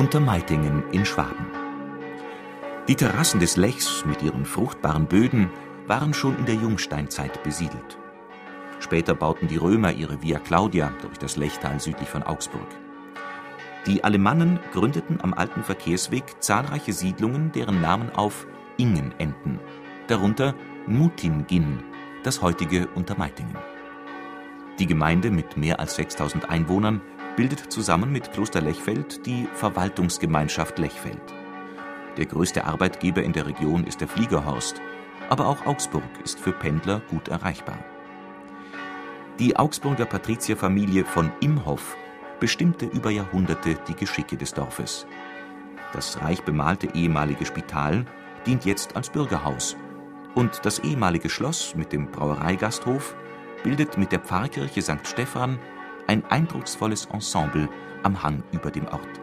Untermeitingen in Schwaben. Die Terrassen des Lechs mit ihren fruchtbaren Böden waren schon in der Jungsteinzeit besiedelt. Später bauten die Römer ihre Via Claudia durch das Lechtal südlich von Augsburg. Die Alemannen gründeten am alten Verkehrsweg zahlreiche Siedlungen, deren Namen auf Ingen enden, darunter Mutingin, das heutige Untermeitingen. Die Gemeinde mit mehr als 6000 Einwohnern bildet zusammen mit Kloster Lechfeld die Verwaltungsgemeinschaft Lechfeld. Der größte Arbeitgeber in der Region ist der Fliegerhorst, aber auch Augsburg ist für Pendler gut erreichbar. Die Augsburger Patrizierfamilie von Imhoff bestimmte über Jahrhunderte die Geschicke des Dorfes. Das reich bemalte ehemalige Spital dient jetzt als Bürgerhaus und das ehemalige Schloss mit dem Brauereigasthof bildet mit der Pfarrkirche St. Stephan ein eindrucksvolles Ensemble am Hang über dem Ort.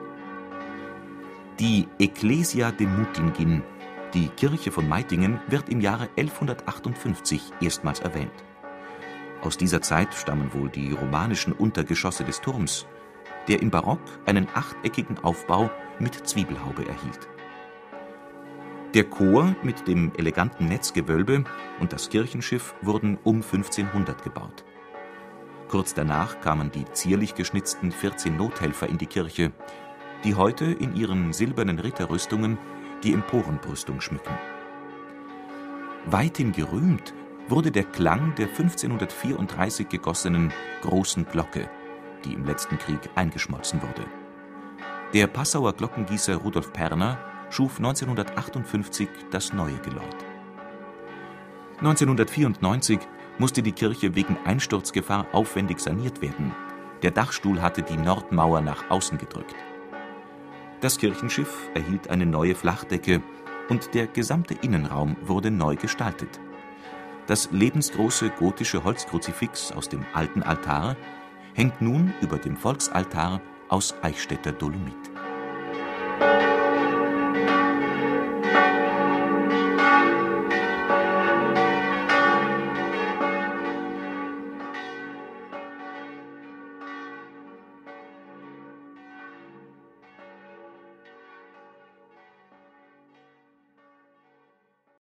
Die Ecclesia de Mutingin, die Kirche von Meitingen, wird im Jahre 1158 erstmals erwähnt. Aus dieser Zeit stammen wohl die romanischen Untergeschosse des Turms, der im Barock einen achteckigen Aufbau mit Zwiebelhaube erhielt. Der Chor mit dem eleganten Netzgewölbe und das Kirchenschiff wurden um 1500 gebaut. Kurz danach kamen die zierlich geschnitzten 14 Nothelfer in die Kirche, die heute in ihren silbernen Ritterrüstungen die Emporenbrüstung schmücken. Weithin gerühmt wurde der Klang der 1534 gegossenen großen Glocke, die im letzten Krieg eingeschmolzen wurde. Der Passauer Glockengießer Rudolf Perner schuf 1958 das neue Geläut. 1994 musste die Kirche wegen Einsturzgefahr aufwendig saniert werden. Der Dachstuhl hatte die Nordmauer nach außen gedrückt. Das Kirchenschiff erhielt eine neue Flachdecke und der gesamte Innenraum wurde neu gestaltet. Das lebensgroße gotische Holzkruzifix aus dem alten Altar hängt nun über dem Volksaltar aus Eichstätter Dolomit.